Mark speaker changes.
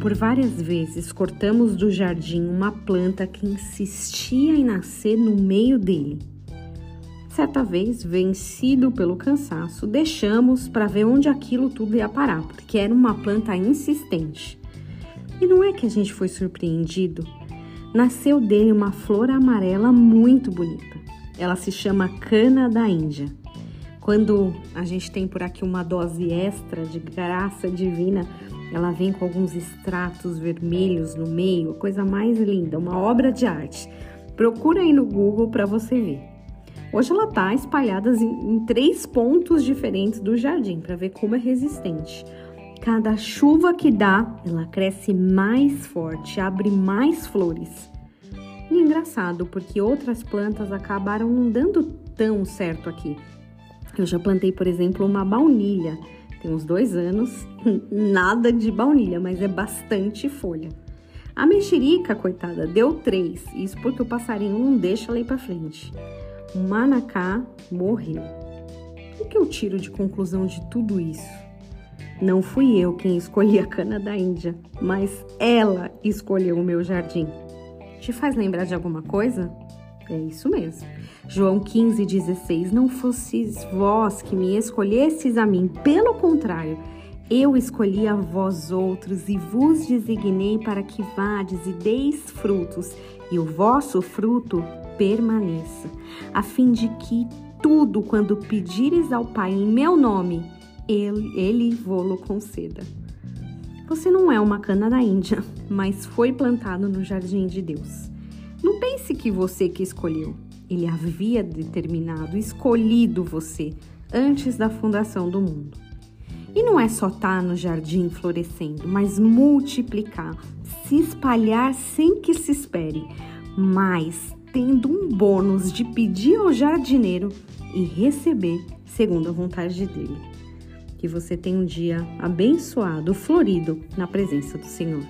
Speaker 1: Por várias vezes cortamos do jardim uma planta que insistia em nascer no meio dele. Certa vez, vencido pelo cansaço, deixamos para ver onde aquilo tudo ia parar, porque era uma planta insistente. E não é que a gente foi surpreendido? Nasceu dele uma flor amarela muito bonita. Ela se chama cana da Índia. Quando a gente tem por aqui uma dose extra de graça divina, ela vem com alguns extratos vermelhos no meio, coisa mais linda, uma obra de arte. Procura aí no Google para você ver. Hoje ela está espalhada em, em três pontos diferentes do jardim para ver como é resistente. Cada chuva que dá, ela cresce mais forte, abre mais flores. E é engraçado, porque outras plantas acabaram não dando tão certo aqui. Eu já plantei, por exemplo, uma baunilha tem uns dois anos, nada de baunilha, mas é bastante folha. A mexerica, coitada, deu três, isso porque o passarinho não deixa ela ir para frente. O manacá morreu. O que eu tiro de conclusão de tudo isso? Não fui eu quem escolhi a cana da Índia, mas ela escolheu o meu jardim. Te faz lembrar de alguma coisa? É isso mesmo. João 15, 16. Não fosseis vós que me escolhestes a mim, pelo contrário, eu escolhi a vós outros e vos designei para que vades e deis frutos, e o vosso fruto permaneça, a fim de que tudo quando pedires ao Pai em meu nome, ele, ele vô-lo conceda. Você não é uma cana da Índia, mas foi plantado no jardim de Deus. Não pense que você que escolheu. Ele havia determinado, escolhido você antes da fundação do mundo. E não é só estar tá no jardim florescendo, mas multiplicar, se espalhar sem que se espere, mas tendo um bônus de pedir ao jardineiro e receber segundo a vontade dele. Que você tenha um dia abençoado, florido na presença do Senhor.